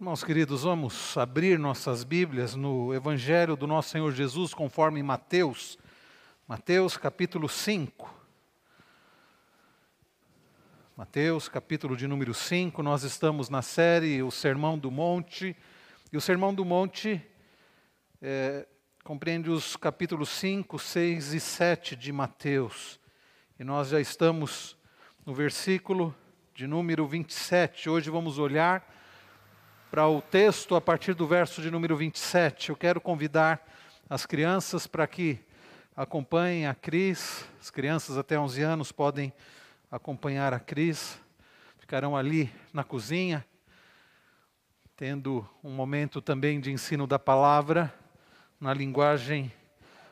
Irmãos queridos, vamos abrir nossas Bíblias no Evangelho do nosso Senhor Jesus, conforme Mateus, Mateus capítulo 5. Mateus capítulo de número 5, nós estamos na série O Sermão do Monte, e o Sermão do Monte é, compreende os capítulos 5, 6 e 7 de Mateus, e nós já estamos no versículo de número 27, hoje vamos olhar para o texto a partir do verso de número 27. Eu quero convidar as crianças para que acompanhem a Cris. As crianças até 11 anos podem acompanhar a Cris. Ficarão ali na cozinha, tendo um momento também de ensino da palavra na linguagem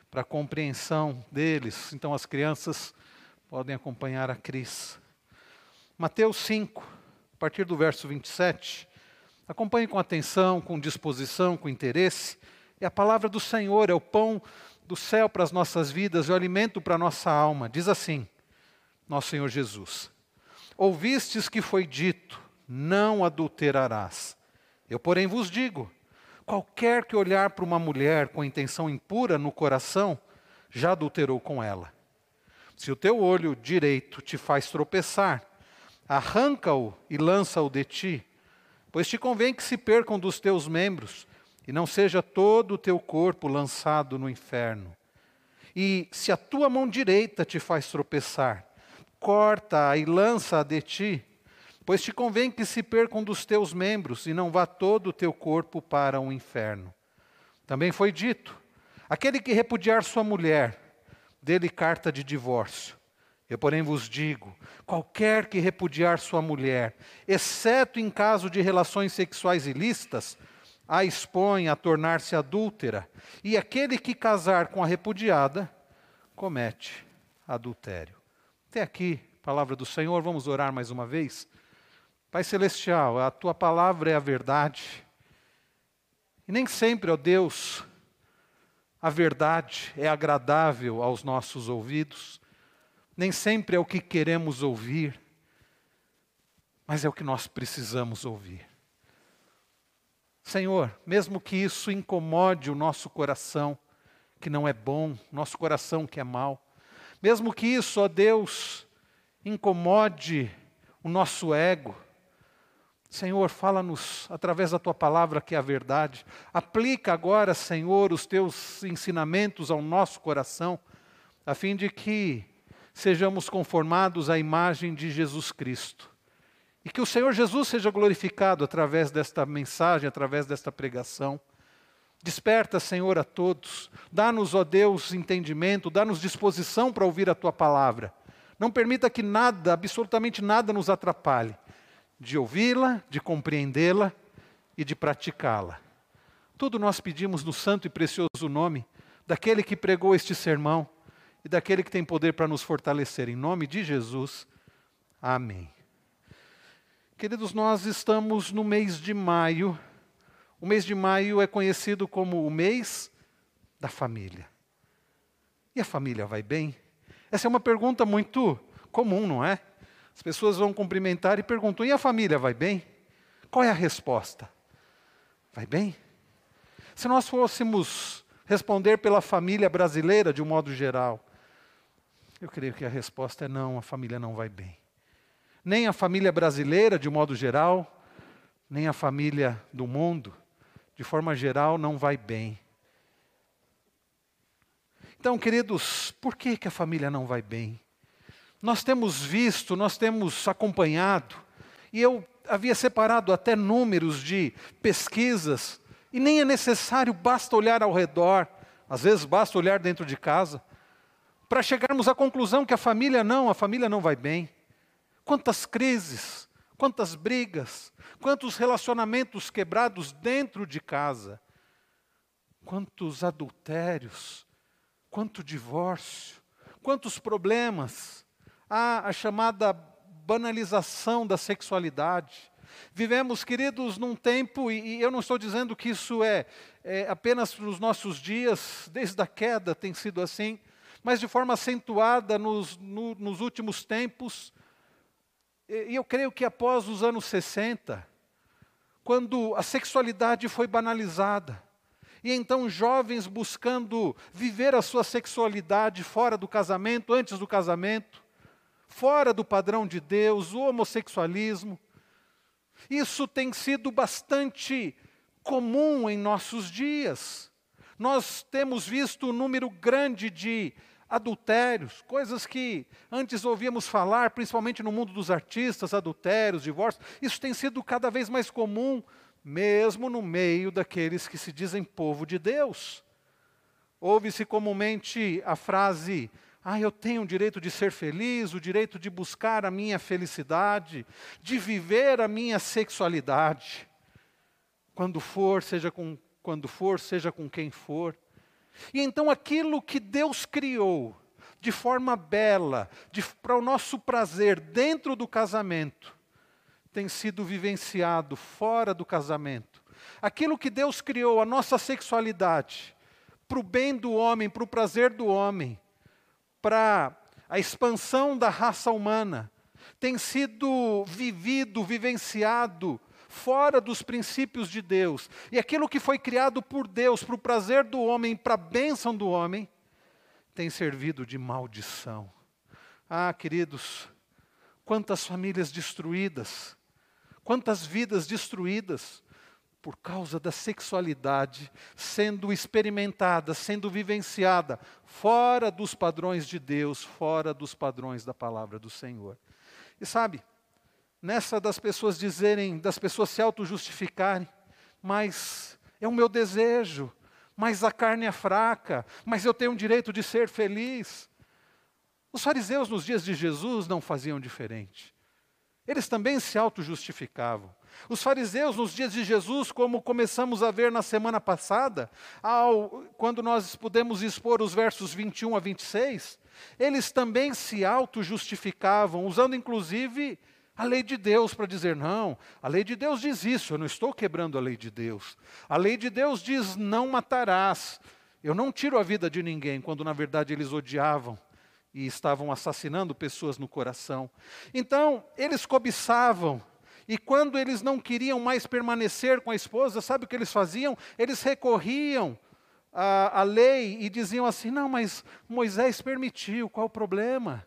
para compreensão deles. Então as crianças podem acompanhar a Cris. Mateus 5, a partir do verso 27. Acompanhe com atenção, com disposição, com interesse. É a palavra do Senhor, é o pão do céu para as nossas vidas, é o alimento para a nossa alma. Diz assim, nosso Senhor Jesus: Ouvistes que foi dito: Não adulterarás. Eu, porém, vos digo: qualquer que olhar para uma mulher com intenção impura no coração, já adulterou com ela. Se o teu olho direito te faz tropeçar, arranca-o e lança-o de ti Pois te convém que se percam dos teus membros, e não seja todo o teu corpo lançado no inferno. E se a tua mão direita te faz tropeçar, corta-a e lança-a de ti, pois te convém que se percam dos teus membros, e não vá todo o teu corpo para o inferno. Também foi dito: aquele que repudiar sua mulher, dê-lhe carta de divórcio. Eu, porém, vos digo: qualquer que repudiar sua mulher, exceto em caso de relações sexuais ilícitas, a expõe a tornar-se adúltera, e aquele que casar com a repudiada, comete adultério. Até aqui, palavra do Senhor, vamos orar mais uma vez. Pai Celestial, a tua palavra é a verdade, e nem sempre, ó Deus, a verdade é agradável aos nossos ouvidos nem sempre é o que queremos ouvir, mas é o que nós precisamos ouvir. Senhor, mesmo que isso incomode o nosso coração, que não é bom, nosso coração que é mau, mesmo que isso, ó Deus, incomode o nosso ego, Senhor, fala-nos através da tua palavra que é a verdade. Aplica agora, Senhor, os teus ensinamentos ao nosso coração, a fim de que sejamos conformados à imagem de Jesus Cristo. E que o Senhor Jesus seja glorificado através desta mensagem, através desta pregação. Desperta, Senhor, a todos. Dá-nos, ó Deus, entendimento, dá-nos disposição para ouvir a tua palavra. Não permita que nada, absolutamente nada, nos atrapalhe de ouvi-la, de compreendê-la e de praticá-la. Tudo nós pedimos no santo e precioso nome daquele que pregou este sermão e daquele que tem poder para nos fortalecer. Em nome de Jesus, amém. Queridos, nós estamos no mês de maio. O mês de maio é conhecido como o mês da família. E a família vai bem? Essa é uma pergunta muito comum, não é? As pessoas vão cumprimentar e perguntam: e a família vai bem? Qual é a resposta? Vai bem? Se nós fôssemos responder pela família brasileira de um modo geral, eu creio que a resposta é não, a família não vai bem. Nem a família brasileira, de modo geral, nem a família do mundo, de forma geral, não vai bem. Então, queridos, por que, que a família não vai bem? Nós temos visto, nós temos acompanhado, e eu havia separado até números de pesquisas, e nem é necessário, basta olhar ao redor, às vezes basta olhar dentro de casa para chegarmos à conclusão que a família não, a família não vai bem. Quantas crises, quantas brigas, quantos relacionamentos quebrados dentro de casa, quantos adultérios, quanto divórcio, quantos problemas. Há a chamada banalização da sexualidade. Vivemos, queridos, num tempo, e, eu não estou dizendo que isso é, é apenas nos nossos dias, desde a queda tem sido assim, mas de forma acentuada nos, no, nos últimos tempos. E eu creio que após os anos 60, quando a sexualidade foi banalizada. E então jovens buscando viver a sua sexualidade fora do casamento, antes do casamento, fora do padrão de Deus, o homossexualismo. Isso tem sido bastante comum em nossos dias. Nós temos visto um número grande de adultérios, coisas que antes ouvíamos falar, principalmente no mundo dos artistas, adultérios, divórcios. Isso tem sido cada vez mais comum, mesmo no meio daqueles que se dizem povo de Deus. Ouve-se comumente a frase: ah, eu tenho o direito de ser feliz, o direito de buscar a minha felicidade, de viver a minha sexualidade. Quando for, seja com quando for, seja com quem for. E então aquilo que Deus criou de forma bela, para o nosso prazer dentro do casamento, tem sido vivenciado fora do casamento. Aquilo que Deus criou, a nossa sexualidade, para o bem do homem, para o prazer do homem, para a expansão da raça humana, tem sido vivido, vivenciado fora dos princípios de Deus. E aquilo que foi criado por Deus para o prazer do homem, para a bênção do homem, tem servido de maldição. Ah, queridos, quantas famílias destruídas, quantas vidas destruídas por causa da sexualidade sendo experimentada, sendo vivenciada fora dos padrões de Deus, fora dos padrões da palavra do Senhor. E sabe, nessa das pessoas dizerem, das pessoas se auto-justificarem, mas é o meu desejo, mas a carne é fraca, mas eu tenho o direito de ser feliz. Os fariseus nos dias de Jesus não faziam diferente. Eles também se auto-justificavam. Os fariseus, nos dias de Jesus, como começamos a ver na semana passada, ao, quando nós pudemos expor os versos 21 a 26, eles também se auto-justificavam, usando inclusive a lei de Deus para dizer: não, a lei de Deus diz isso, eu não estou quebrando a lei de Deus. A lei de Deus diz: não matarás. Eu não tiro a vida de ninguém, quando na verdade eles odiavam e estavam assassinando pessoas no coração. Então, eles cobiçavam, e quando eles não queriam mais permanecer com a esposa, sabe o que eles faziam? Eles recorriam à, à lei e diziam assim: não, mas Moisés permitiu, qual o problema?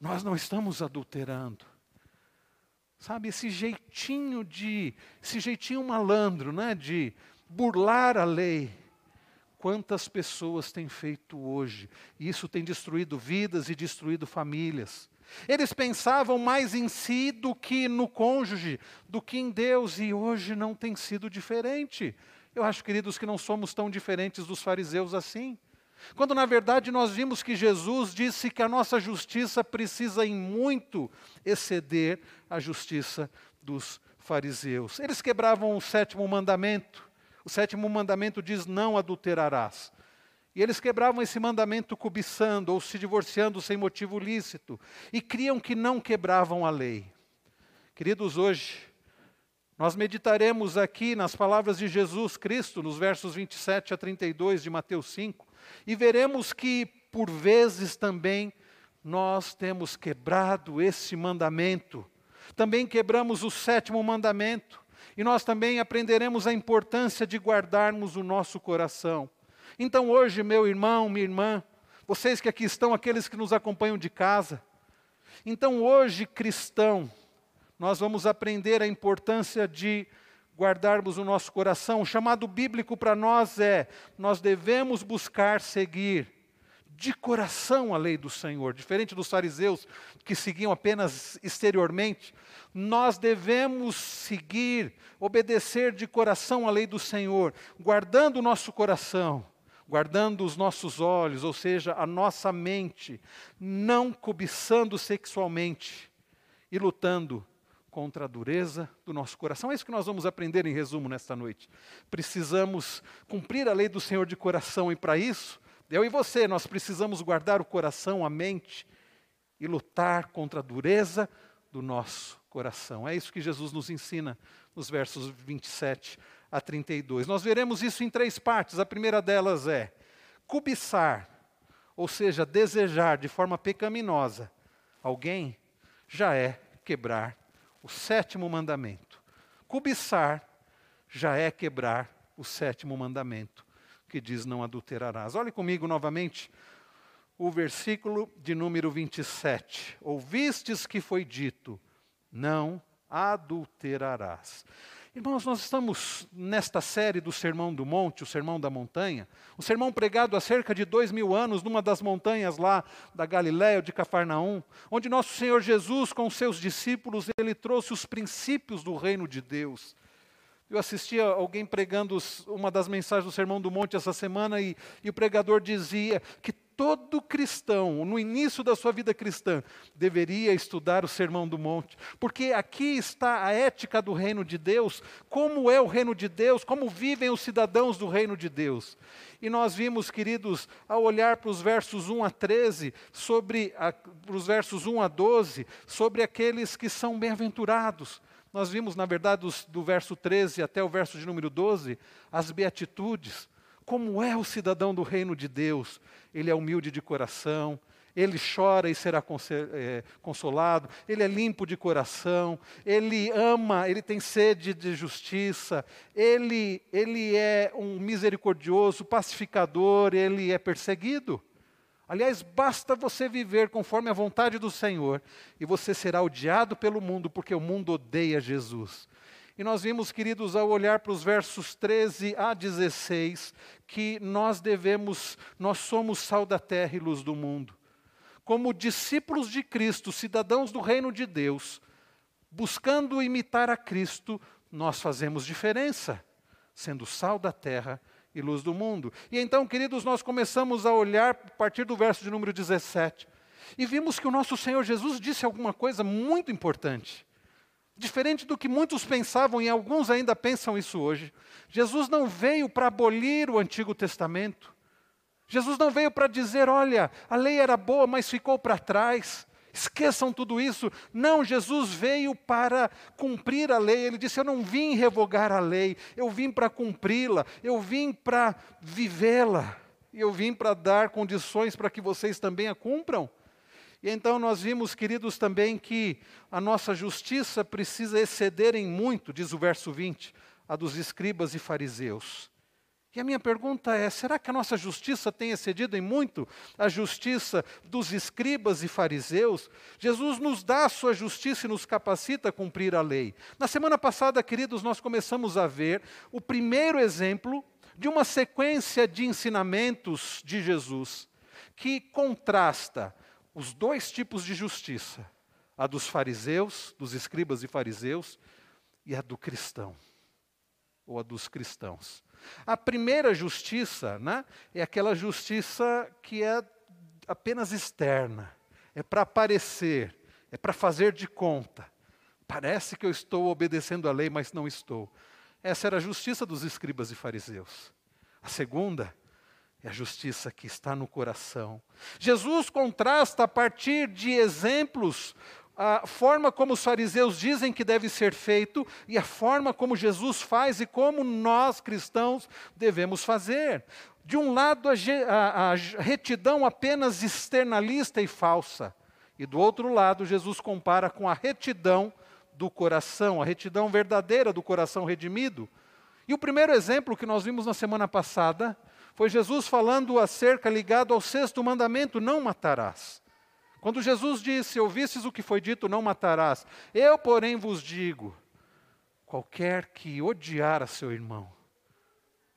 Nós não estamos adulterando. Sabe, esse jeitinho de, esse jeitinho malandro, né, de burlar a lei Quantas pessoas têm feito hoje? Isso tem destruído vidas e destruído famílias. Eles pensavam mais em si do que no cônjuge, do que em Deus, e hoje não tem sido diferente. Eu acho, queridos, que não somos tão diferentes dos fariseus assim. Quando na verdade nós vimos que Jesus disse que a nossa justiça precisa em muito exceder a justiça dos fariseus. Eles quebravam o sétimo mandamento. O sétimo mandamento diz: não adulterarás. E eles quebravam esse mandamento cobiçando ou se divorciando sem motivo lícito e criam que não quebravam a lei. Queridos, hoje nós meditaremos aqui nas palavras de Jesus Cristo, nos versos 27 a 32 de Mateus 5, e veremos que, por vezes também, nós temos quebrado esse mandamento. Também quebramos o sétimo mandamento. E nós também aprenderemos a importância de guardarmos o nosso coração. Então, hoje, meu irmão, minha irmã, vocês que aqui estão, aqueles que nos acompanham de casa, então, hoje, cristão, nós vamos aprender a importância de guardarmos o nosso coração. O chamado bíblico para nós é: nós devemos buscar seguir de coração a lei do Senhor, diferente dos fariseus que seguiam apenas exteriormente, nós devemos seguir, obedecer de coração a lei do Senhor, guardando o nosso coração, guardando os nossos olhos, ou seja, a nossa mente, não cobiçando sexualmente e lutando contra a dureza do nosso coração. É isso que nós vamos aprender em resumo nesta noite. Precisamos cumprir a lei do Senhor de coração e para isso eu e você, nós precisamos guardar o coração, a mente e lutar contra a dureza do nosso coração. É isso que Jesus nos ensina nos versos 27 a 32. Nós veremos isso em três partes. A primeira delas é cobiçar, ou seja, desejar de forma pecaminosa alguém, já é quebrar o sétimo mandamento. Cobiçar já é quebrar o sétimo mandamento, que diz: Não adulterarás. Olhe comigo novamente o versículo de número 27. Ouvistes que foi dito: Não adulterarás. Irmãos, nós estamos nesta série do Sermão do Monte, o Sermão da Montanha, um sermão pregado há cerca de dois mil anos numa das montanhas lá da Galiléia, de Cafarnaum, onde nosso Senhor Jesus, com seus discípulos, ele trouxe os princípios do reino de Deus. Eu assisti a alguém pregando uma das mensagens do Sermão do Monte essa semana e, e o pregador dizia que todo cristão, no início da sua vida cristã, deveria estudar o Sermão do Monte, porque aqui está a ética do reino de Deus, como é o reino de Deus, como vivem os cidadãos do reino de Deus. E nós vimos, queridos, ao olhar para os versos 1 a 13, sobre a, para os versos 1 a 12, sobre aqueles que são bem-aventurados. Nós vimos, na verdade, dos, do verso 13 até o verso de número 12, as beatitudes como é o cidadão do reino de Deus. Ele é humilde de coração, ele chora e será é, consolado, ele é limpo de coração, ele ama, ele tem sede de justiça, ele, ele é um misericordioso, pacificador, ele é perseguido. Aliás, basta você viver conforme a vontade do Senhor e você será odiado pelo mundo, porque o mundo odeia Jesus. E nós vimos, queridos, ao olhar para os versos 13 a 16, que nós devemos, nós somos sal da terra e luz do mundo. Como discípulos de Cristo, cidadãos do reino de Deus, buscando imitar a Cristo, nós fazemos diferença, sendo sal da terra e luz do mundo. E então, queridos, nós começamos a olhar a partir do verso de número 17 e vimos que o nosso Senhor Jesus disse alguma coisa muito importante. Diferente do que muitos pensavam, e alguns ainda pensam isso hoje, Jesus não veio para abolir o Antigo Testamento. Jesus não veio para dizer, olha, a lei era boa, mas ficou para trás. Esqueçam tudo isso. Não, Jesus veio para cumprir a lei. Ele disse: Eu não vim revogar a lei, eu vim para cumpri-la, eu vim para vivê-la, eu vim para dar condições para que vocês também a cumpram. E então nós vimos, queridos, também que a nossa justiça precisa exceder em muito, diz o verso 20, a dos escribas e fariseus. E a minha pergunta é: será que a nossa justiça tem excedido em muito a justiça dos escribas e fariseus? Jesus nos dá a sua justiça e nos capacita a cumprir a lei. Na semana passada, queridos, nós começamos a ver o primeiro exemplo de uma sequência de ensinamentos de Jesus que contrasta os dois tipos de justiça: a dos fariseus, dos escribas e fariseus, e a do cristão, ou a dos cristãos. A primeira justiça né, é aquela justiça que é apenas externa, é para aparecer, é para fazer de conta. Parece que eu estou obedecendo a lei, mas não estou. Essa era a justiça dos escribas e fariseus. A segunda é a justiça que está no coração. Jesus contrasta a partir de exemplos a forma como os fariseus dizem que deve ser feito e a forma como Jesus faz e como nós cristãos devemos fazer. De um lado, a, a, a retidão apenas externalista e falsa, e do outro lado, Jesus compara com a retidão do coração, a retidão verdadeira do coração redimido. E o primeiro exemplo que nós vimos na semana passada foi Jesus falando acerca ligado ao sexto mandamento: não matarás. Quando Jesus disse: Ouvistes o que foi dito, não matarás. Eu, porém, vos digo: qualquer que odiar a seu irmão,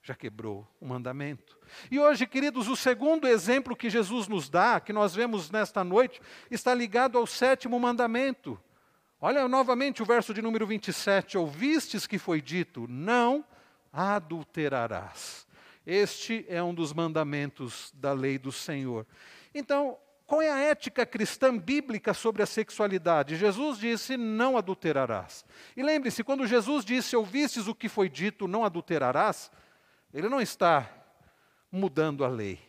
já quebrou o mandamento. E hoje, queridos, o segundo exemplo que Jesus nos dá, que nós vemos nesta noite, está ligado ao sétimo mandamento. Olha novamente o verso de número 27. Ouvistes que foi dito: Não adulterarás. Este é um dos mandamentos da lei do Senhor. Então, qual é a ética cristã bíblica sobre a sexualidade? Jesus disse: não adulterarás. E lembre-se, quando Jesus disse: ouvistes o que foi dito, não adulterarás, ele não está mudando a lei.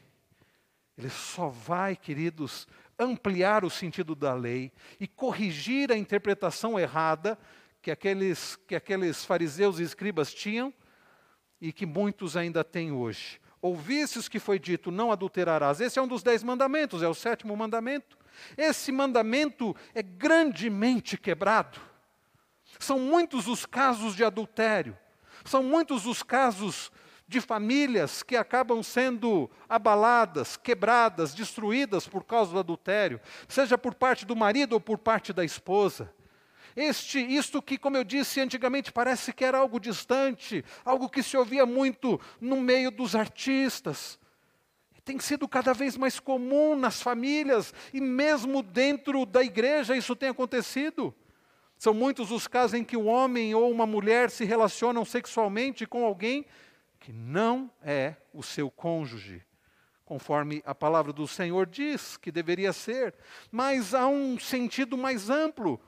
Ele só vai, queridos, ampliar o sentido da lei e corrigir a interpretação errada que aqueles, que aqueles fariseus e escribas tinham e que muitos ainda têm hoje. Ouvistes que foi dito, não adulterarás. Esse é um dos dez mandamentos, é o sétimo mandamento. Esse mandamento é grandemente quebrado. São muitos os casos de adultério, são muitos os casos de famílias que acabam sendo abaladas, quebradas, destruídas por causa do adultério, seja por parte do marido ou por parte da esposa. Este, isto que, como eu disse antigamente, parece que era algo distante, algo que se ouvia muito no meio dos artistas, tem sido cada vez mais comum nas famílias e mesmo dentro da igreja isso tem acontecido. São muitos os casos em que o homem ou uma mulher se relacionam sexualmente com alguém que não é o seu cônjuge, conforme a palavra do Senhor diz que deveria ser. Mas há um sentido mais amplo,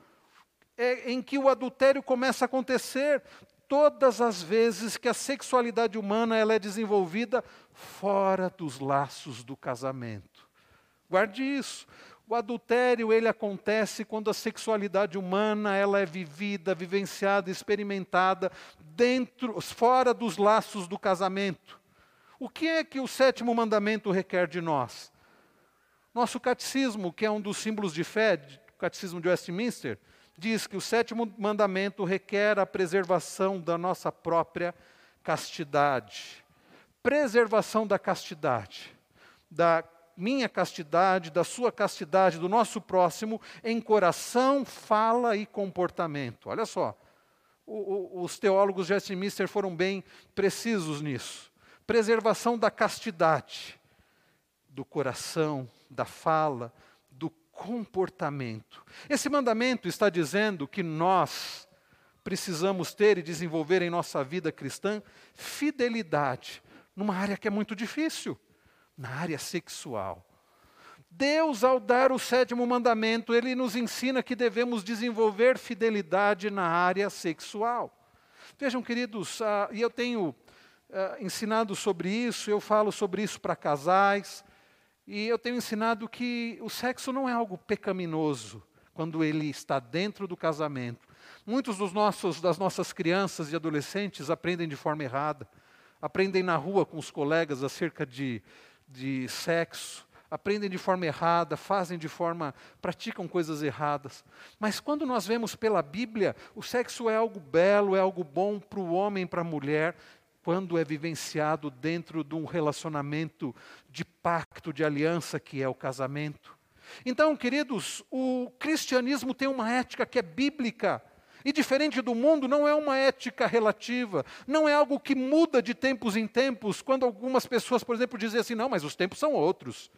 é, em que o adultério começa a acontecer todas as vezes que a sexualidade humana ela é desenvolvida fora dos laços do casamento. Guarde isso. O adultério ele acontece quando a sexualidade humana ela é vivida, vivenciada, experimentada dentro, fora dos laços do casamento. O que é que o sétimo mandamento requer de nós? Nosso catecismo, que é um dos símbolos de fé, o catecismo de Westminster, diz que o sétimo mandamento requer a preservação da nossa própria castidade. Preservação da castidade, da minha castidade, da sua castidade, do nosso próximo, em coração, fala e comportamento. Olha só, o, o, os teólogos de Westminster foram bem precisos nisso. Preservação da castidade, do coração, da fala, comportamento. Esse mandamento está dizendo que nós precisamos ter e desenvolver em nossa vida cristã fidelidade numa área que é muito difícil na área sexual. Deus, ao dar o sétimo mandamento, ele nos ensina que devemos desenvolver fidelidade na área sexual. Vejam, queridos, uh, e eu tenho uh, ensinado sobre isso, eu falo sobre isso para casais, e eu tenho ensinado que o sexo não é algo pecaminoso quando ele está dentro do casamento. Muitos dos nossos, das nossas crianças e adolescentes aprendem de forma errada, aprendem na rua com os colegas acerca de de sexo, aprendem de forma errada, fazem de forma, praticam coisas erradas. Mas quando nós vemos pela Bíblia, o sexo é algo belo, é algo bom para o homem, para a mulher, quando é vivenciado dentro de um relacionamento de pacto, de aliança que é o casamento. Então, queridos, o cristianismo tem uma ética que é bíblica. E diferente do mundo, não é uma ética relativa, não é algo que muda de tempos em tempos, quando algumas pessoas, por exemplo, dizem assim: não, mas os tempos são outros.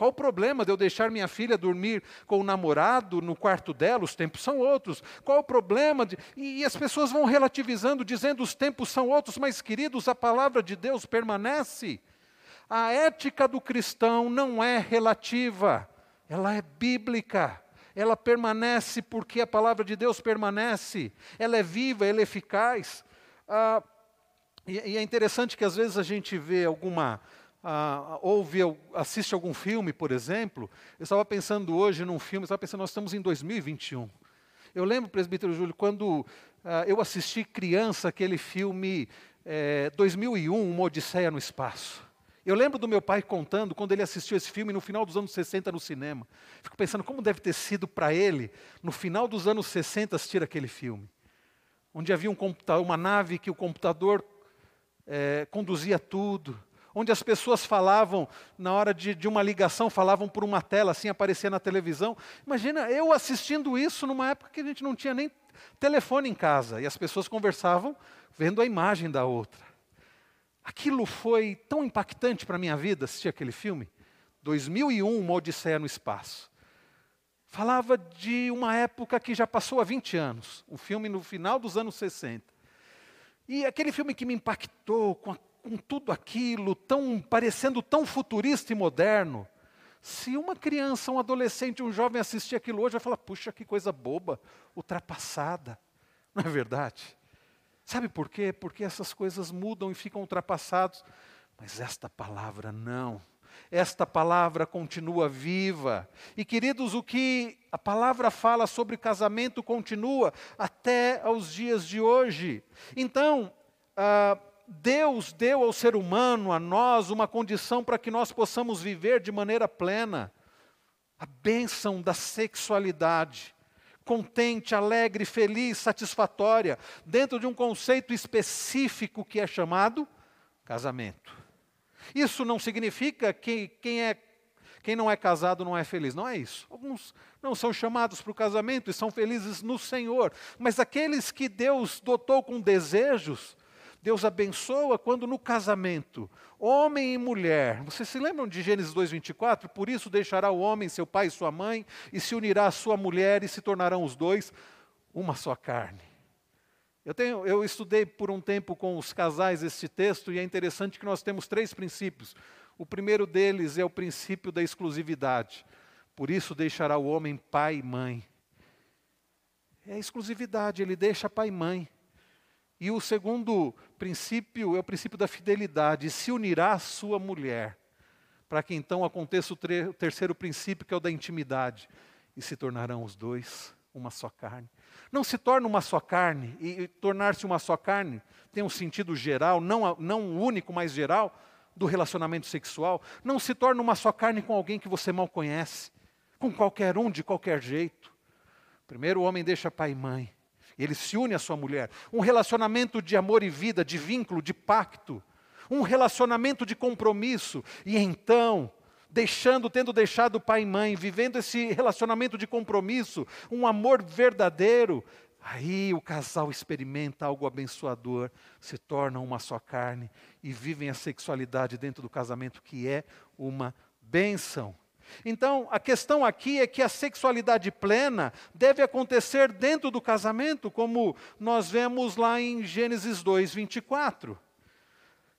Qual o problema de eu deixar minha filha dormir com o namorado no quarto dela? Os tempos são outros. Qual o problema? De... E as pessoas vão relativizando, dizendo os tempos são outros, mas queridos, a palavra de Deus permanece. A ética do cristão não é relativa, ela é bíblica ela permanece porque a palavra de Deus permanece, ela é viva, ela é eficaz. Ah, e, e, é interessante que às vezes a gente vê alguma, ah, assiste algum filme, por exemplo. Eu estava pensando hoje num filme, estava pensando, nós estamos em 2021. Eu lembro, presbítero Júlio, quando ah, eu assisti criança aquele filme é, 2001, Uma Odisseia no Espaço. Eu lembro do meu pai contando quando ele assistiu esse filme no final dos anos 60 no cinema. Fico pensando como deve ter sido para ele, no final dos anos 60, assistir aquele filme. Onde havia um uma nave que o computador é, conduzia tudo. Onde as pessoas falavam, na hora de, de uma ligação, falavam por uma tela, assim aparecia na televisão. Imagina eu assistindo isso numa época que a gente não tinha nem telefone em casa. E as pessoas conversavam vendo a imagem da outra. Aquilo foi tão impactante para a minha vida, assistir aquele filme. 2001, Uma Odisseia no Espaço. Falava de uma época que já passou há 20 anos, um filme no final dos anos 60. E aquele filme que me impactou com, a, com tudo aquilo, tão parecendo tão futurista e moderno. Se uma criança, um adolescente, um jovem assistir aquilo hoje, vai falar: puxa, que coisa boba, ultrapassada. Não é verdade? Sabe por quê? Porque essas coisas mudam e ficam ultrapassados. Mas esta palavra não. Esta palavra continua viva. E queridos, o que a palavra fala sobre casamento continua até aos dias de hoje. Então, ah, Deus deu ao ser humano, a nós, uma condição para que nós possamos viver de maneira plena a bênção da sexualidade contente, alegre, feliz, satisfatória, dentro de um conceito específico que é chamado casamento. Isso não significa que quem, é, quem não é casado não é feliz, não é isso. Alguns não são chamados para o casamento e são felizes no Senhor, mas aqueles que Deus dotou com desejos, Deus abençoa quando no casamento, homem e mulher, vocês se lembram de Gênesis 2,24? Por isso deixará o homem seu pai e sua mãe, e se unirá à sua mulher, e se tornarão os dois uma só carne. Eu, tenho, eu estudei por um tempo com os casais este texto, e é interessante que nós temos três princípios. O primeiro deles é o princípio da exclusividade. Por isso deixará o homem pai e mãe. É exclusividade, ele deixa pai e mãe. E o segundo princípio é o princípio da fidelidade, se unirá à sua mulher, para que então aconteça o terceiro princípio, que é o da intimidade, e se tornarão os dois uma só carne. Não se torna uma só carne, e, tornar-se uma só carne tem um sentido geral, não, não único, mas geral, do relacionamento sexual. Não se torna uma só carne com alguém que você mal conhece, com qualquer um, de qualquer jeito. Primeiro o homem deixa pai e mãe, ele se une à sua mulher. Um relacionamento de amor e vida, de vínculo, de pacto. Um relacionamento de compromisso. E então, deixando, tendo deixado pai e mãe, vivendo esse relacionamento de compromisso, um amor verdadeiro, aí o casal experimenta algo abençoador, se tornam uma só carne e vivem a sexualidade dentro do casamento, que é uma bênção. Então, a questão aqui é que a sexualidade plena deve acontecer dentro do casamento, como nós vemos lá em Gênesis 2, 24.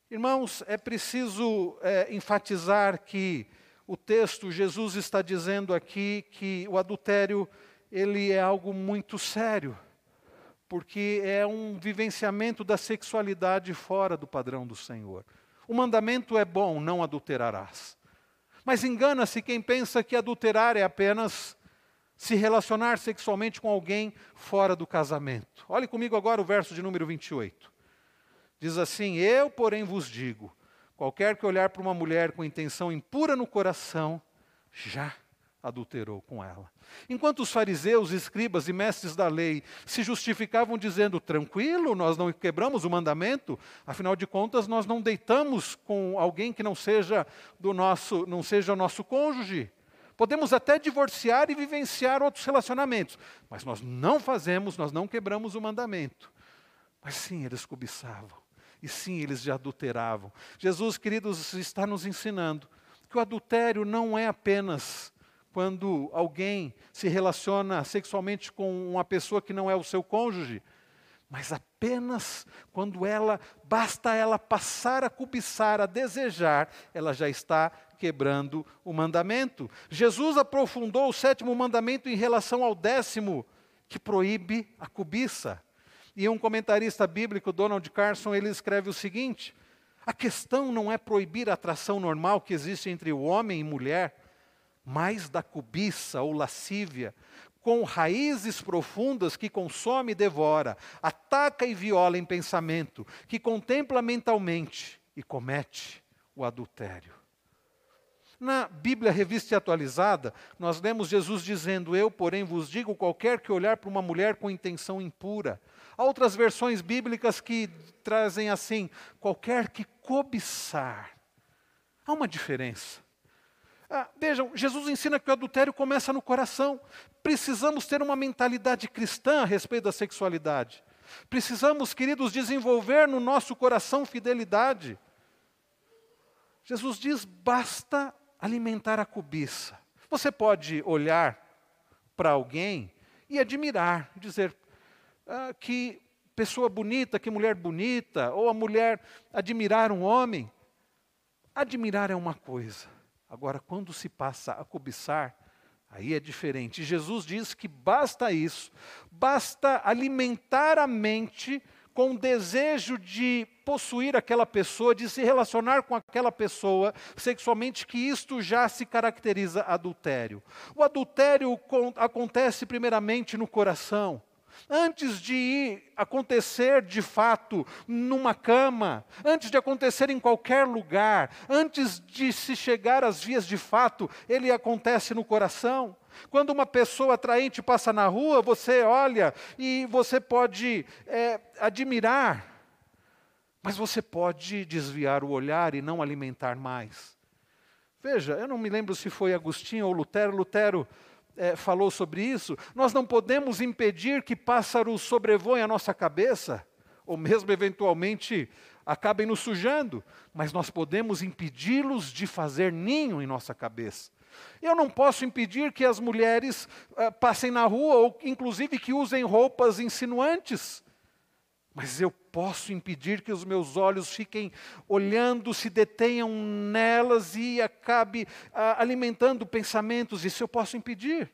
Irmãos, é preciso é, enfatizar que o texto, Jesus está dizendo aqui que o adultério, ele é algo muito sério, porque é um vivenciamento da sexualidade fora do padrão do Senhor. O mandamento é bom, não adulterarás. Mas engana-se quem pensa que adulterar é apenas se relacionar sexualmente com alguém fora do casamento. Olhe comigo agora o verso de número 28. Diz assim: Eu, porém, vos digo: qualquer que olhar para uma mulher com intenção impura no coração, já adulterou com ela. Enquanto os fariseus, escribas e mestres da lei se justificavam dizendo: tranquilo, nós não quebramos o mandamento, afinal de contas, nós não deitamos com alguém que não seja do nosso, não seja o nosso cônjuge. Podemos até divorciar e vivenciar outros relacionamentos, mas nós não fazemos, nós não quebramos o mandamento. Mas sim, eles cobiçavam. E sim, eles já adulteravam. Jesus, queridos, está nos ensinando que o adultério não é apenas quando alguém se relaciona sexualmente com uma pessoa que não é o seu cônjuge, mas apenas quando ela, basta ela passar a cobiçar, a desejar, ela já está quebrando o mandamento. Jesus aprofundou o sétimo mandamento em relação ao décimo, que proíbe a cobiça. E um comentarista bíblico, Donald Carson, ele escreve o seguinte: a questão não é proibir a atração normal que existe entre o homem e mulher, mais da cobiça ou lascívia, com raízes profundas que consome e devora, ataca e viola em pensamento, que contempla mentalmente e comete o adultério. Na Bíblia Revista e Atualizada, nós lemos Jesus dizendo: Eu, porém, vos digo: qualquer que olhar para uma mulher com intenção impura. Há outras versões bíblicas que trazem assim: qualquer que cobiçar. Há uma diferença. Ah, vejam, Jesus ensina que o adultério começa no coração. Precisamos ter uma mentalidade cristã a respeito da sexualidade. Precisamos, queridos, desenvolver no nosso coração fidelidade. Jesus diz: basta alimentar a cobiça. Você pode olhar para alguém e admirar, dizer ah, que pessoa bonita, que mulher bonita, ou a mulher admirar um homem. Admirar é uma coisa, Agora, quando se passa a cobiçar, aí é diferente. Jesus diz que basta isso, basta alimentar a mente com o desejo de possuir aquela pessoa, de se relacionar com aquela pessoa sexualmente, que isto já se caracteriza adultério. O adultério acontece primeiramente no coração. Antes de ir acontecer de fato numa cama, antes de acontecer em qualquer lugar, antes de se chegar às vias de fato, ele acontece no coração. Quando uma pessoa atraente passa na rua, você olha e você pode é, admirar, mas você pode desviar o olhar e não alimentar mais. Veja, eu não me lembro se foi Agostinho ou Lutero. Lutero é, falou sobre isso, nós não podemos impedir que pássaros sobrevoem a nossa cabeça, ou mesmo eventualmente acabem nos sujando, mas nós podemos impedi-los de fazer ninho em nossa cabeça. Eu não posso impedir que as mulheres uh, passem na rua, ou inclusive que usem roupas insinuantes. Mas eu posso impedir que os meus olhos fiquem olhando, se detenham nelas e acabe ah, alimentando pensamentos. Isso eu posso impedir.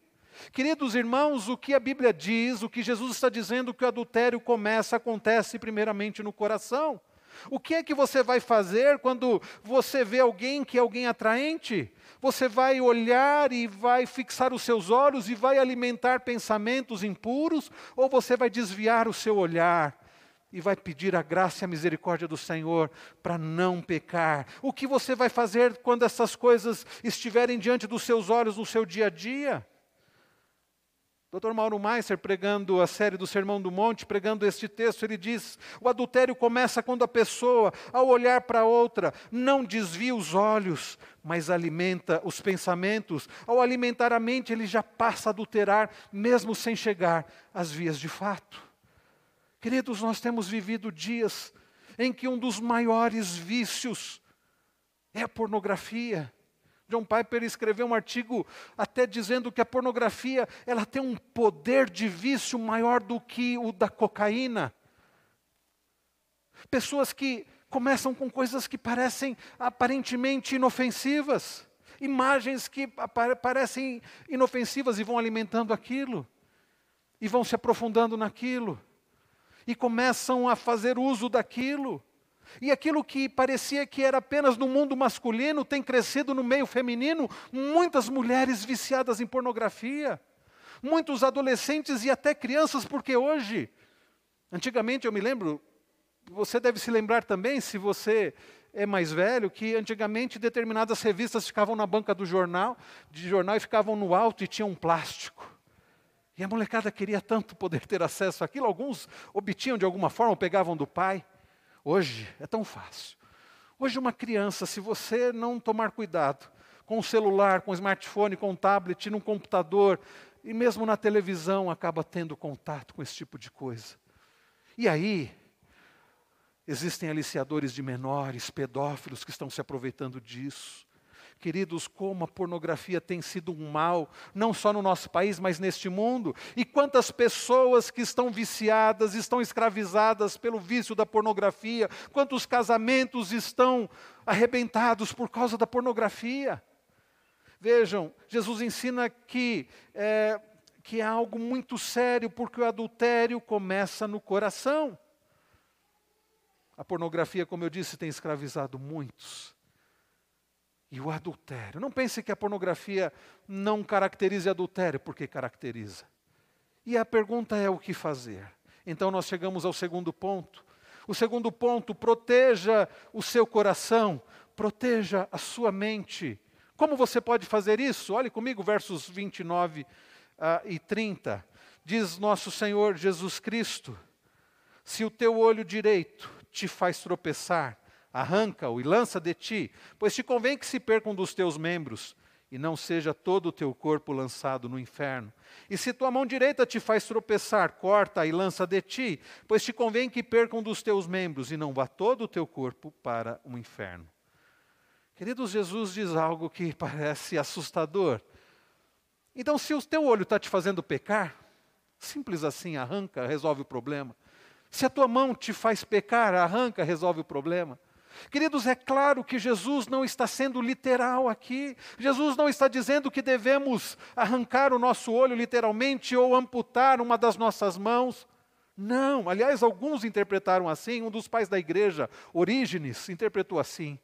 Queridos irmãos, o que a Bíblia diz, o que Jesus está dizendo, que o adultério começa, acontece primeiramente no coração. O que é que você vai fazer quando você vê alguém que é alguém atraente? Você vai olhar e vai fixar os seus olhos e vai alimentar pensamentos impuros? Ou você vai desviar o seu olhar e vai pedir a graça e a misericórdia do Senhor para não pecar. O que você vai fazer quando essas coisas estiverem diante dos seus olhos no seu dia a dia? Dr. Mauro Meister, pregando a série do Sermão do Monte, pregando este texto, ele diz: o adultério começa quando a pessoa, ao olhar para outra, não desvia os olhos, mas alimenta os pensamentos. Ao alimentar a mente, ele já passa a adulterar, mesmo sem chegar às vias de fato. Queridos, nós temos vivido dias em que um dos maiores vícios é a pornografia. John Piper escreveu um artigo até dizendo que a pornografia ela tem um poder de vício maior do que o da cocaína. Pessoas que começam com coisas que parecem aparentemente inofensivas, imagens que parecem inofensivas e vão alimentando aquilo, e vão se aprofundando naquilo e começam a fazer uso daquilo. E aquilo que parecia que era apenas no mundo masculino tem crescido no meio feminino. Muitas mulheres viciadas em pornografia, muitos adolescentes e até crianças, porque hoje, antigamente eu me lembro, você deve se lembrar também, se você é mais velho, que antigamente determinadas revistas ficavam na banca do jornal, de jornal e ficavam no alto e tinham um plástico. E a molecada queria tanto poder ter acesso àquilo, alguns obtinham de alguma forma, ou pegavam do pai. Hoje é tão fácil. Hoje, uma criança, se você não tomar cuidado com o celular, com o smartphone, com o tablet, no computador e mesmo na televisão, acaba tendo contato com esse tipo de coisa. E aí, existem aliciadores de menores, pedófilos que estão se aproveitando disso. Queridos, como a pornografia tem sido um mal, não só no nosso país, mas neste mundo. E quantas pessoas que estão viciadas, estão escravizadas pelo vício da pornografia, quantos casamentos estão arrebentados por causa da pornografia. Vejam, Jesus ensina que é, que é algo muito sério, porque o adultério começa no coração. A pornografia, como eu disse, tem escravizado muitos. E o adultério. Não pense que a pornografia não caracterize adultério, porque caracteriza. E a pergunta é o que fazer. Então nós chegamos ao segundo ponto. O segundo ponto, proteja o seu coração, proteja a sua mente. Como você pode fazer isso? Olhe comigo, versos 29 uh, e 30. Diz nosso Senhor Jesus Cristo: Se o teu olho direito te faz tropeçar, arranca-o e lança de ti, pois te convém que se perca um dos teus membros, e não seja todo o teu corpo lançado no inferno. E se tua mão direita te faz tropeçar, corta e lança de ti, pois te convém que perca um dos teus membros, e não vá todo o teu corpo para o inferno. Queridos, Jesus diz algo que parece assustador. Então, se o teu olho está te fazendo pecar, simples assim, arranca, resolve o problema. Se a tua mão te faz pecar, arranca, resolve o problema. Queridos, é claro que Jesus não está sendo literal aqui. Jesus não está dizendo que devemos arrancar o nosso olho literalmente ou amputar uma das nossas mãos. Não, aliás, alguns interpretaram assim. Um dos pais da igreja, Orígenes, interpretou assim.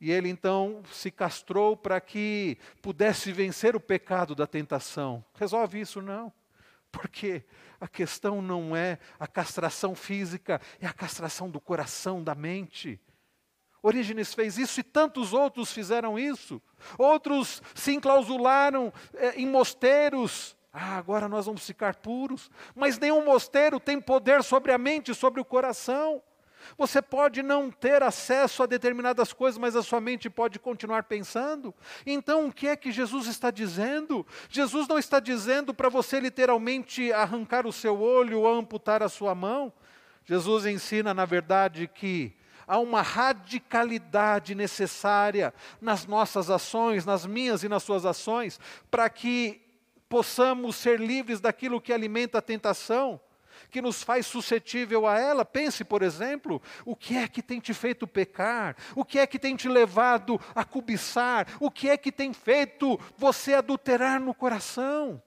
E ele então se castrou para que pudesse vencer o pecado da tentação. Resolve isso? Não. Porque a questão não é a castração física, é a castração do coração, da mente. Orígenes fez isso e tantos outros fizeram isso. Outros se enclausularam é, em mosteiros. Ah, agora nós vamos ficar puros. Mas nenhum mosteiro tem poder sobre a mente, sobre o coração. Você pode não ter acesso a determinadas coisas, mas a sua mente pode continuar pensando. Então, o que é que Jesus está dizendo? Jesus não está dizendo para você literalmente arrancar o seu olho ou amputar a sua mão. Jesus ensina, na verdade, que há uma radicalidade necessária nas nossas ações, nas minhas e nas suas ações, para que possamos ser livres daquilo que alimenta a tentação que nos faz suscetível a ela. Pense, por exemplo, o que é que tem te feito pecar? O que é que tem te levado a cobiçar? O que é que tem feito você adulterar no coração?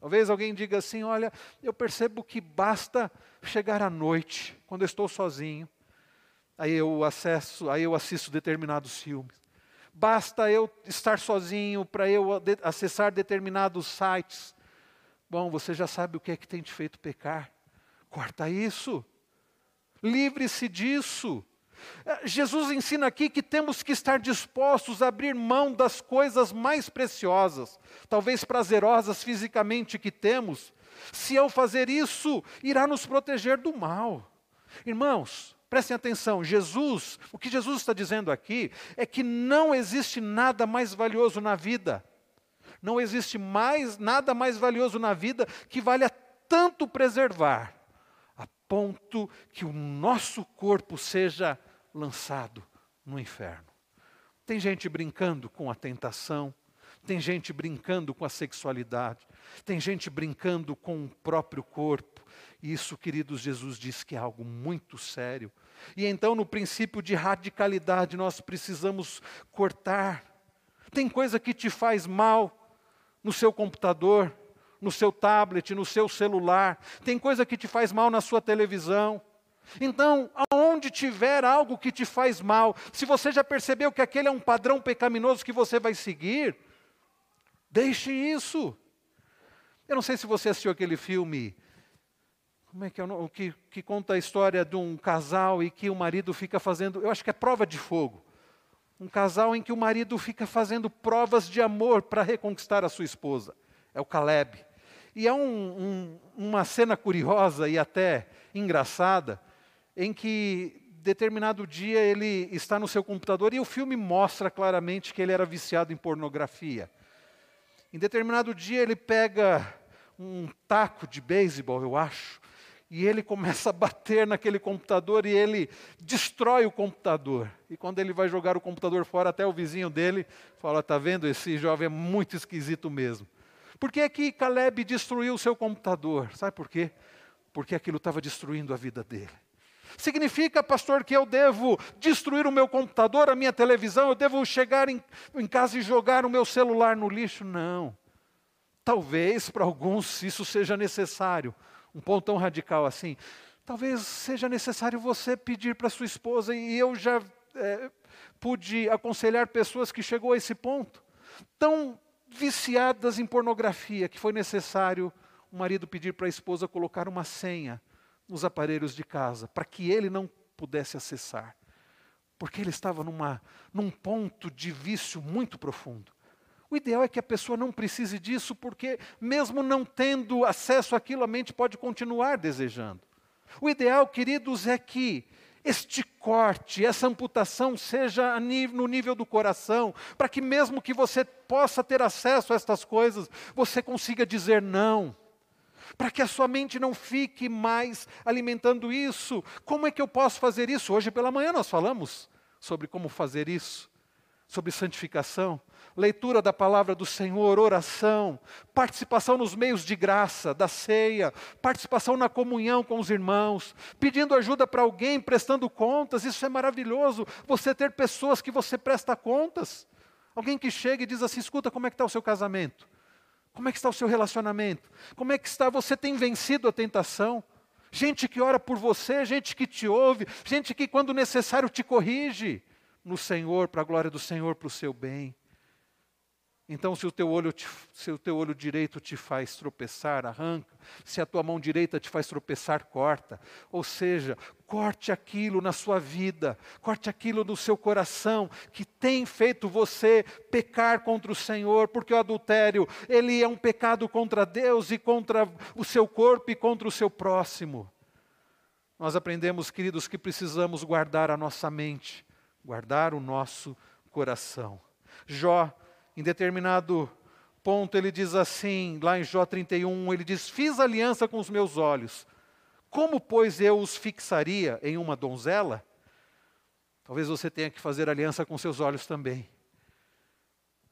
Talvez alguém diga assim: olha, eu percebo que basta chegar à noite, quando eu estou sozinho, aí eu acesso, aí eu assisto determinados filmes. Basta eu estar sozinho para eu acessar determinados sites. Bom, você já sabe o que é que tem te feito pecar. Corta isso. Livre-se disso. É, Jesus ensina aqui que temos que estar dispostos a abrir mão das coisas mais preciosas, talvez prazerosas fisicamente que temos. Se ao fazer isso, irá nos proteger do mal. Irmãos, prestem atenção, Jesus, o que Jesus está dizendo aqui é que não existe nada mais valioso na vida. Não existe mais nada mais valioso na vida que valha tanto preservar ponto que o nosso corpo seja lançado no inferno. Tem gente brincando com a tentação, tem gente brincando com a sexualidade, tem gente brincando com o próprio corpo. Isso, queridos, Jesus diz que é algo muito sério. E então, no princípio de radicalidade, nós precisamos cortar. Tem coisa que te faz mal no seu computador, no seu tablet, no seu celular, tem coisa que te faz mal na sua televisão. Então, aonde tiver algo que te faz mal, se você já percebeu que aquele é um padrão pecaminoso que você vai seguir, deixe isso. Eu não sei se você assistiu aquele filme, como é que é o que, que conta a história de um casal e que o marido fica fazendo, eu acho que é prova de fogo. Um casal em que o marido fica fazendo provas de amor para reconquistar a sua esposa. É o Caleb. E há um, um, uma cena curiosa e até engraçada, em que determinado dia ele está no seu computador e o filme mostra claramente que ele era viciado em pornografia. Em determinado dia ele pega um taco de beisebol, eu acho, e ele começa a bater naquele computador e ele destrói o computador. E quando ele vai jogar o computador fora, até o vizinho dele fala: "Tá vendo? Esse jovem é muito esquisito mesmo". Por que, é que Caleb destruiu o seu computador? Sabe por quê? Porque aquilo estava destruindo a vida dele. Significa, pastor, que eu devo destruir o meu computador, a minha televisão, eu devo chegar em, em casa e jogar o meu celular no lixo? Não. Talvez para alguns isso seja necessário, um ponto tão radical assim. Talvez seja necessário você pedir para sua esposa, e eu já é, pude aconselhar pessoas que chegou a esse ponto. Tão viciadas em pornografia que foi necessário o marido pedir para a esposa colocar uma senha nos aparelhos de casa, para que ele não pudesse acessar. Porque ele estava numa, num ponto de vício muito profundo. O ideal é que a pessoa não precise disso, porque, mesmo não tendo acesso àquilo, a mente pode continuar desejando. O ideal, queridos, é que este corte, essa amputação seja no nível do coração, para que mesmo que você possa ter acesso a estas coisas, você consiga dizer não. Para que a sua mente não fique mais alimentando isso. Como é que eu posso fazer isso? Hoje pela manhã nós falamos sobre como fazer isso, sobre santificação leitura da palavra do Senhor, oração, participação nos meios de graça, da ceia, participação na comunhão com os irmãos, pedindo ajuda para alguém, prestando contas, isso é maravilhoso, você ter pessoas que você presta contas. Alguém que chega e diz assim: escuta, como é que está o seu casamento? Como é que está o seu relacionamento? Como é que está? Você tem vencido a tentação? Gente que ora por você, gente que te ouve, gente que, quando necessário, te corrige no Senhor, para a glória do Senhor, para o seu bem. Então, se o, teu olho te, se o teu olho direito te faz tropeçar, arranca. Se a tua mão direita te faz tropeçar, corta. Ou seja, corte aquilo na sua vida, corte aquilo no seu coração que tem feito você pecar contra o Senhor, porque o adultério, ele é um pecado contra Deus e contra o seu corpo e contra o seu próximo. Nós aprendemos, queridos, que precisamos guardar a nossa mente, guardar o nosso coração. Jó em determinado ponto, ele diz assim, lá em Jó 31, ele diz: Fiz aliança com os meus olhos. Como, pois, eu os fixaria em uma donzela? Talvez você tenha que fazer aliança com seus olhos também.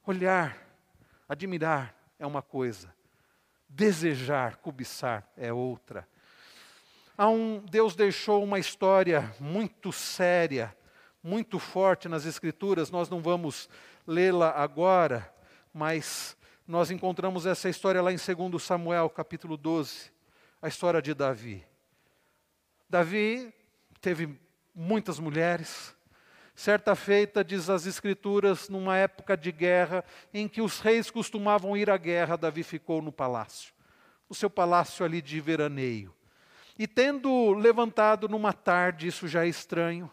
Olhar, admirar é uma coisa, desejar, cobiçar é outra. Há um, Deus deixou uma história muito séria, muito forte nas Escrituras, nós não vamos lê-la agora, mas nós encontramos essa história lá em 2 Samuel, capítulo 12, a história de Davi. Davi teve muitas mulheres. Certa feita, diz as Escrituras, numa época de guerra, em que os reis costumavam ir à guerra, Davi ficou no palácio, no seu palácio ali de veraneio. E tendo levantado numa tarde, isso já é estranho,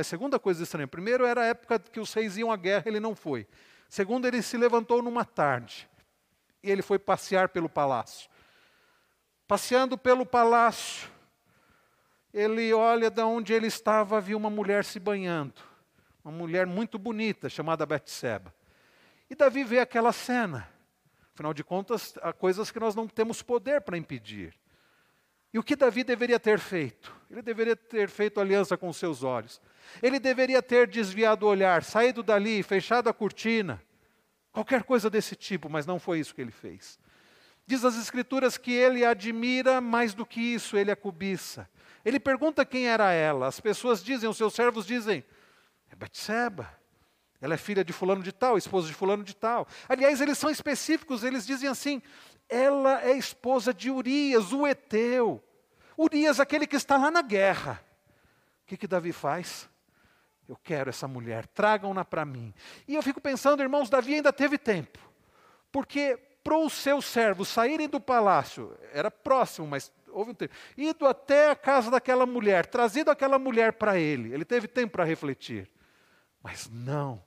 a segunda coisa estranha. Primeiro era a época que os reis iam à guerra, ele não foi. Segundo, ele se levantou numa tarde e ele foi passear pelo palácio. Passeando pelo palácio, ele olha de onde ele estava, viu uma mulher se banhando. Uma mulher muito bonita, chamada Betseba. E Davi vê aquela cena. Afinal de contas, há coisas que nós não temos poder para impedir. E o que Davi deveria ter feito? Ele deveria ter feito aliança com seus olhos. Ele deveria ter desviado o olhar, saído dali, fechado a cortina, qualquer coisa desse tipo, mas não foi isso que ele fez. Diz as Escrituras que ele admira mais do que isso, ele a cobiça. Ele pergunta quem era ela. As pessoas dizem, os seus servos dizem, é Batseba. Ela é filha de fulano de tal, esposa de fulano de tal. Aliás, eles são específicos, eles dizem assim: ela é esposa de Urias, o Eteu. Urias, aquele que está lá na guerra. O que, que Davi faz? Eu quero essa mulher, tragam-na para mim. E eu fico pensando, irmãos, Davi ainda teve tempo. Porque para os seus servos saírem do palácio, era próximo, mas houve um tempo, ido até a casa daquela mulher, trazido aquela mulher para ele, ele teve tempo para refletir. Mas não,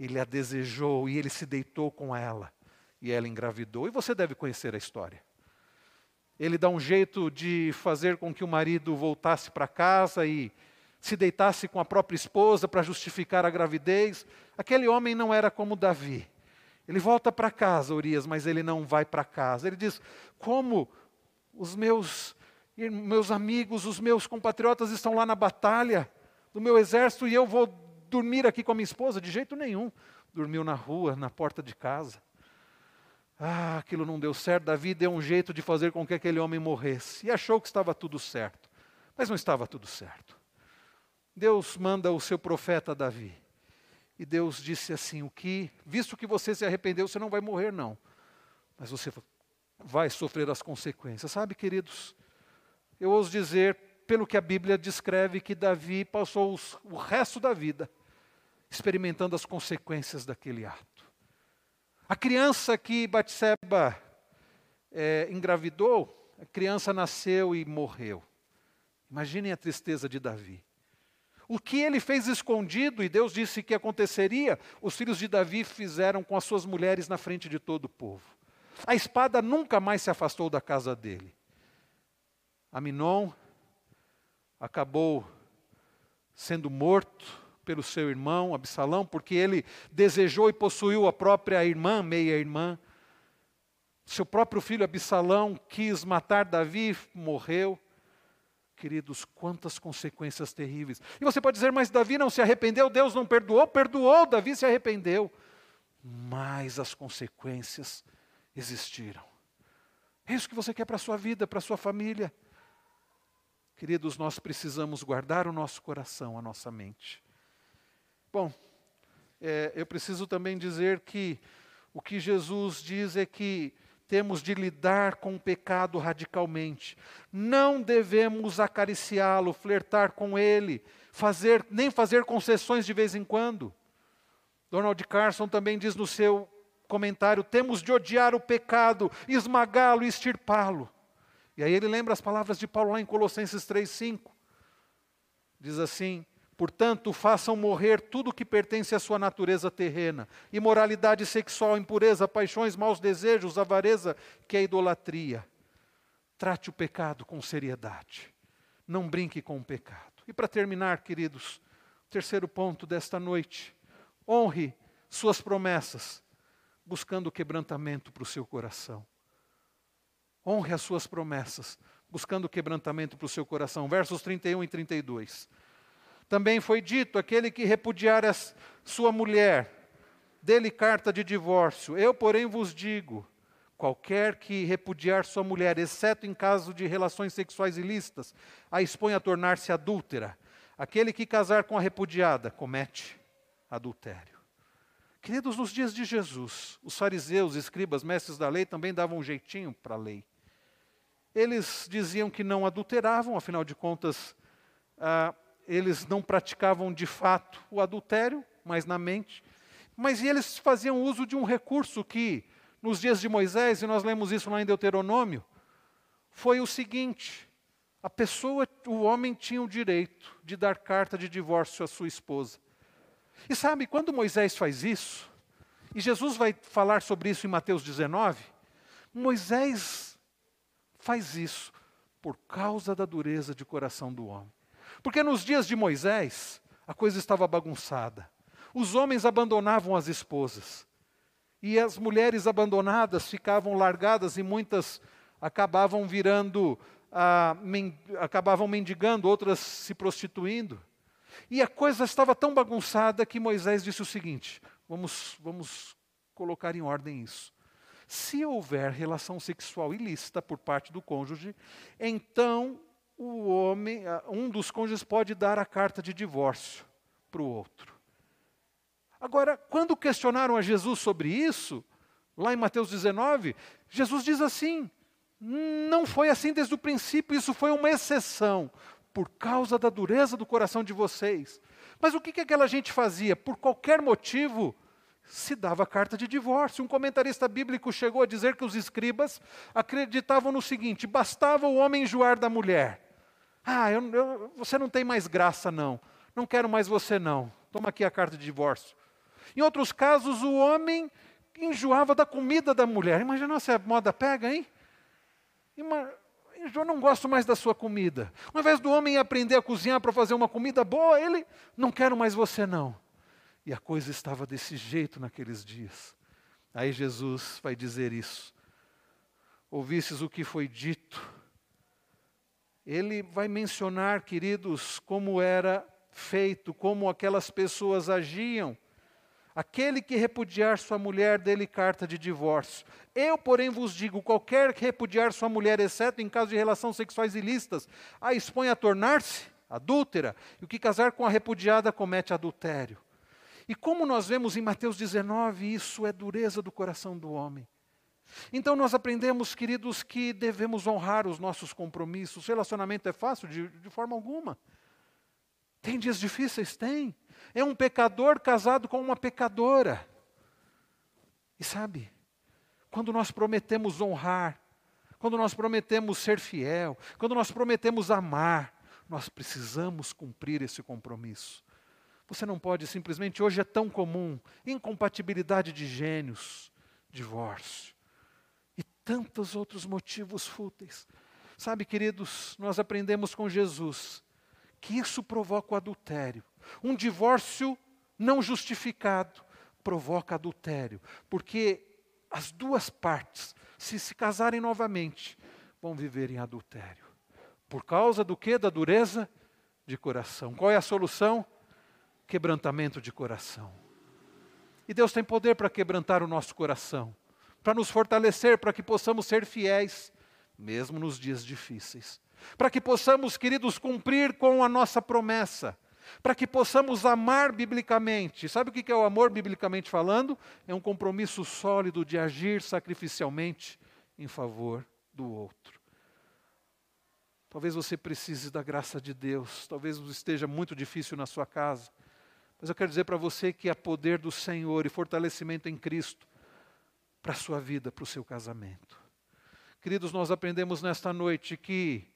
ele a desejou e ele se deitou com ela. E ela engravidou. E você deve conhecer a história. Ele dá um jeito de fazer com que o marido voltasse para casa e se deitasse com a própria esposa para justificar a gravidez. Aquele homem não era como Davi. Ele volta para casa, Urias, mas ele não vai para casa. Ele diz: Como os meus, meus amigos, os meus compatriotas estão lá na batalha do meu exército e eu vou dormir aqui com a minha esposa? De jeito nenhum. Dormiu na rua, na porta de casa. Ah, aquilo não deu certo. Davi deu um jeito de fazer com que aquele homem morresse. E achou que estava tudo certo. Mas não estava tudo certo. Deus manda o seu profeta Davi. E Deus disse assim: o que, visto que você se arrependeu, você não vai morrer, não. Mas você vai sofrer as consequências. Sabe, queridos, eu ouso dizer, pelo que a Bíblia descreve, que Davi passou os, o resto da vida experimentando as consequências daquele ato. A criança que Batseba é, engravidou, a criança nasceu e morreu. Imaginem a tristeza de Davi. O que ele fez escondido, e Deus disse que aconteceria, os filhos de Davi fizeram com as suas mulheres na frente de todo o povo. A espada nunca mais se afastou da casa dele. Aminon acabou sendo morto pelo seu irmão Absalão, porque ele desejou e possuiu a própria irmã, meia-irmã. Seu próprio filho Absalão quis matar Davi, morreu. Queridos, quantas consequências terríveis. E você pode dizer, mas Davi não se arrependeu, Deus não perdoou? Perdoou, Davi se arrependeu. Mas as consequências existiram. É isso que você quer para a sua vida, para a sua família. Queridos, nós precisamos guardar o nosso coração, a nossa mente. Bom, é, eu preciso também dizer que o que Jesus diz é que temos de lidar com o pecado radicalmente. Não devemos acariciá-lo, flertar com ele, fazer, nem fazer concessões de vez em quando. Donald Carson também diz no seu comentário, temos de odiar o pecado, esmagá-lo extirpá-lo. E aí ele lembra as palavras de Paulo lá em Colossenses 3,5. Diz assim: Portanto, façam morrer tudo que pertence à sua natureza terrena: imoralidade sexual, impureza, paixões, maus desejos, avareza, que é idolatria. Trate o pecado com seriedade. Não brinque com o pecado. E para terminar, queridos, o terceiro ponto desta noite: honre suas promessas, buscando quebrantamento para o seu coração. Honre as suas promessas, buscando quebrantamento para o seu coração. Versos 31 e 32. Também foi dito: aquele que repudiar a sua mulher, dele carta de divórcio. Eu, porém, vos digo: qualquer que repudiar sua mulher, exceto em caso de relações sexuais ilícitas, a expõe a tornar-se adúltera. Aquele que casar com a repudiada comete adultério. Queridos, nos dias de Jesus, os fariseus, escribas, mestres da lei também davam um jeitinho para a lei. Eles diziam que não adulteravam, afinal de contas, ah, eles não praticavam de fato o adultério, mas na mente. Mas eles faziam uso de um recurso que, nos dias de Moisés, e nós lemos isso lá em Deuteronômio, foi o seguinte: a pessoa, o homem tinha o direito de dar carta de divórcio à sua esposa. E sabe, quando Moisés faz isso, e Jesus vai falar sobre isso em Mateus 19, Moisés faz isso por causa da dureza de coração do homem. Porque nos dias de Moisés, a coisa estava bagunçada. Os homens abandonavam as esposas. E as mulheres abandonadas ficavam largadas e muitas acabavam virando, ah, men acabavam mendigando, outras se prostituindo. E a coisa estava tão bagunçada que Moisés disse o seguinte: vamos, vamos colocar em ordem isso. Se houver relação sexual ilícita por parte do cônjuge, então o homem, um dos cônjuges pode dar a carta de divórcio para o outro. Agora, quando questionaram a Jesus sobre isso, lá em Mateus 19, Jesus diz assim: não foi assim desde o princípio, isso foi uma exceção por causa da dureza do coração de vocês. Mas o que, que aquela gente fazia? Por qualquer motivo, se dava carta de divórcio. Um comentarista bíblico chegou a dizer que os escribas acreditavam no seguinte: bastava o homem enjoar da mulher. Ah, eu, eu, você não tem mais graça, não. Não quero mais você, não. Toma aqui a carta de divórcio. Em outros casos, o homem enjoava da comida da mulher. Imagina se a moda pega, hein? eu não gosto mais da sua comida. Ao invés do homem aprender a cozinhar para fazer uma comida boa, ele, não quero mais você não. E a coisa estava desse jeito naqueles dias. Aí Jesus vai dizer isso. Ouvistes o que foi dito. Ele vai mencionar, queridos, como era feito, como aquelas pessoas agiam. Aquele que repudiar sua mulher, dele carta de divórcio. Eu, porém, vos digo: qualquer que repudiar sua mulher, exceto em caso de relações sexuais ilícitas, a expõe a tornar-se adúltera, e o que casar com a repudiada comete adultério. E como nós vemos em Mateus 19, isso é dureza do coração do homem. Então nós aprendemos, queridos, que devemos honrar os nossos compromissos. Relacionamento é fácil? De, de forma alguma. Tem dias difíceis? Tem. É um pecador casado com uma pecadora. E sabe, quando nós prometemos honrar, quando nós prometemos ser fiel, quando nós prometemos amar, nós precisamos cumprir esse compromisso. Você não pode simplesmente, hoje é tão comum, incompatibilidade de gênios, divórcio tantos outros motivos fúteis. Sabe, queridos, nós aprendemos com Jesus que isso provoca o adultério. Um divórcio não justificado provoca adultério, porque as duas partes, se se casarem novamente, vão viver em adultério. Por causa do que? Da dureza de coração. Qual é a solução? Quebrantamento de coração. E Deus tem poder para quebrantar o nosso coração, para nos fortalecer, para que possamos ser fiéis, mesmo nos dias difíceis. Para que possamos, queridos, cumprir com a nossa promessa para que possamos amar biblicamente. Sabe o que é o amor biblicamente falando? É um compromisso sólido de agir sacrificialmente em favor do outro. Talvez você precise da graça de Deus, talvez esteja muito difícil na sua casa, mas eu quero dizer para você que há poder do Senhor e fortalecimento em Cristo para a sua vida, para o seu casamento. Queridos, nós aprendemos nesta noite que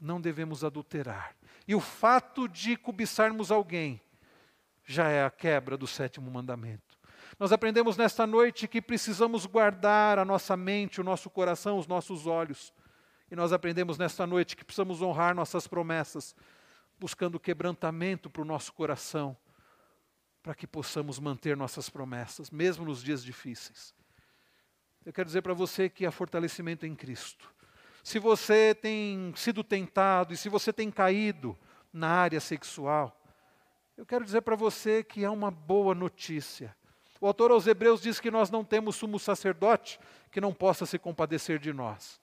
não devemos adulterar. E o fato de cobiçarmos alguém já é a quebra do sétimo mandamento. Nós aprendemos nesta noite que precisamos guardar a nossa mente, o nosso coração, os nossos olhos. E nós aprendemos nesta noite que precisamos honrar nossas promessas, buscando quebrantamento para o nosso coração, para que possamos manter nossas promessas, mesmo nos dias difíceis. Eu quero dizer para você que há fortalecimento em Cristo. Se você tem sido tentado e se você tem caído na área sexual, eu quero dizer para você que há uma boa notícia. O autor aos Hebreus diz que nós não temos sumo sacerdote que não possa se compadecer de nós.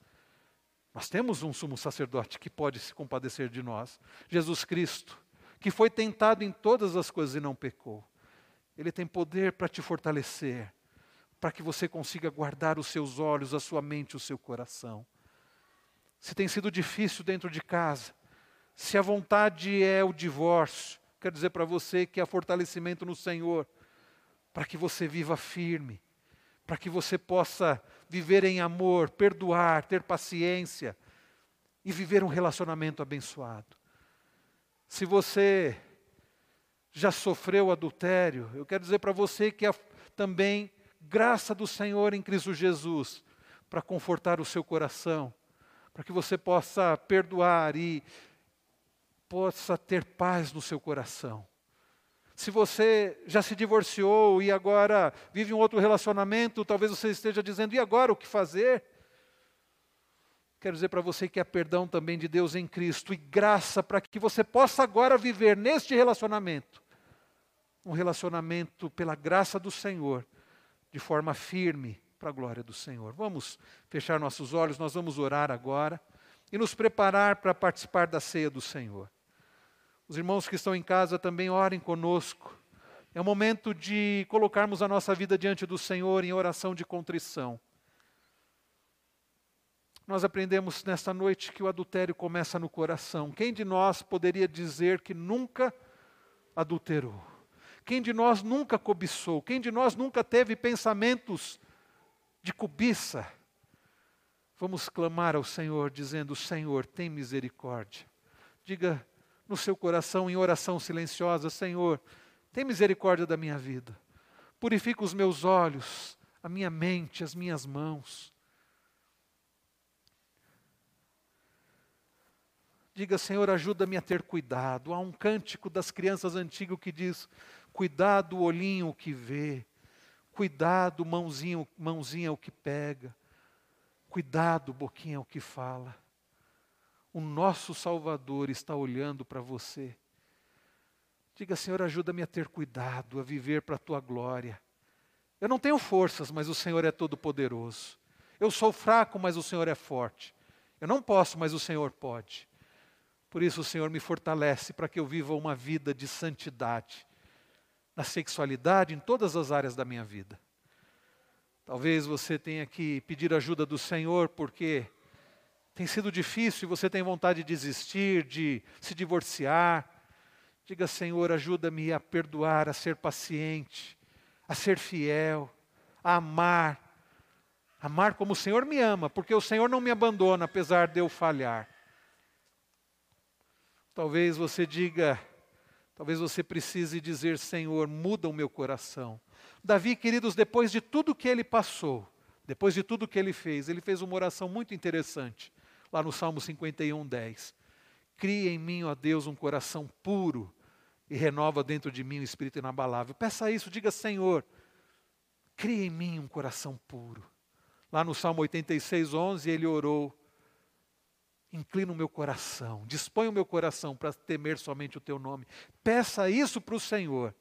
Nós temos um sumo sacerdote que pode se compadecer de nós, Jesus Cristo, que foi tentado em todas as coisas e não pecou. Ele tem poder para te fortalecer, para que você consiga guardar os seus olhos, a sua mente, o seu coração. Se tem sido difícil dentro de casa, se a vontade é o divórcio, quero dizer para você que há fortalecimento no Senhor para que você viva firme, para que você possa viver em amor, perdoar, ter paciência e viver um relacionamento abençoado. Se você já sofreu adultério, eu quero dizer para você que há também graça do Senhor em Cristo Jesus para confortar o seu coração, para que você possa perdoar e possa ter paz no seu coração se você já se divorciou e agora vive um outro relacionamento, talvez você esteja dizendo: e agora o que fazer? Quero dizer para você que há perdão também de Deus em Cristo e graça para que você possa agora viver neste relacionamento, um relacionamento pela graça do Senhor, de forma firme para a glória do Senhor. Vamos fechar nossos olhos, nós vamos orar agora e nos preparar para participar da ceia do Senhor. Os irmãos que estão em casa também orem conosco. É o momento de colocarmos a nossa vida diante do Senhor em oração de contrição. Nós aprendemos nesta noite que o adultério começa no coração. Quem de nós poderia dizer que nunca adulterou? Quem de nós nunca cobiçou? Quem de nós nunca teve pensamentos de cobiça? Vamos clamar ao Senhor, dizendo: Senhor, tem misericórdia. Diga, no seu coração em oração silenciosa: Senhor, tem misericórdia da minha vida. Purifica os meus olhos, a minha mente, as minhas mãos. Diga, Senhor, ajuda-me a ter cuidado. Há um cântico das crianças antigo que diz: Cuidado, olhinho que vê. Cuidado, mãozinho, mãozinha o que pega. Cuidado, boquinha o que fala o nosso Salvador está olhando para você. Diga, Senhor, ajuda-me a ter cuidado, a viver para a tua glória. Eu não tenho forças, mas o Senhor é todo-poderoso. Eu sou fraco, mas o Senhor é forte. Eu não posso, mas o Senhor pode. Por isso, o Senhor me fortalece para que eu viva uma vida de santidade, na sexualidade, em todas as áreas da minha vida. Talvez você tenha que pedir ajuda do Senhor, porque tem sido difícil e você tem vontade de desistir, de se divorciar, diga: Senhor, ajuda-me a perdoar, a ser paciente, a ser fiel, a amar. Amar como o Senhor me ama, porque o Senhor não me abandona apesar de eu falhar. Talvez você diga, talvez você precise dizer: Senhor, muda o meu coração. Davi, queridos, depois de tudo que ele passou, depois de tudo que ele fez, ele fez uma oração muito interessante lá no Salmo 51, 10. Cria em mim, ó Deus, um coração puro e renova dentro de mim um espírito inabalável. Peça isso, diga, Senhor, cria em mim um coração puro. Lá no Salmo 86, 11, ele orou: Inclina o meu coração, dispõe o meu coração para temer somente o teu nome. Peça isso para o Senhor,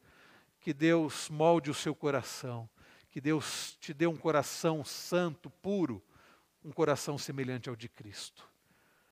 que Deus molde o seu coração, que Deus te dê um coração santo, puro, um coração semelhante ao de Cristo.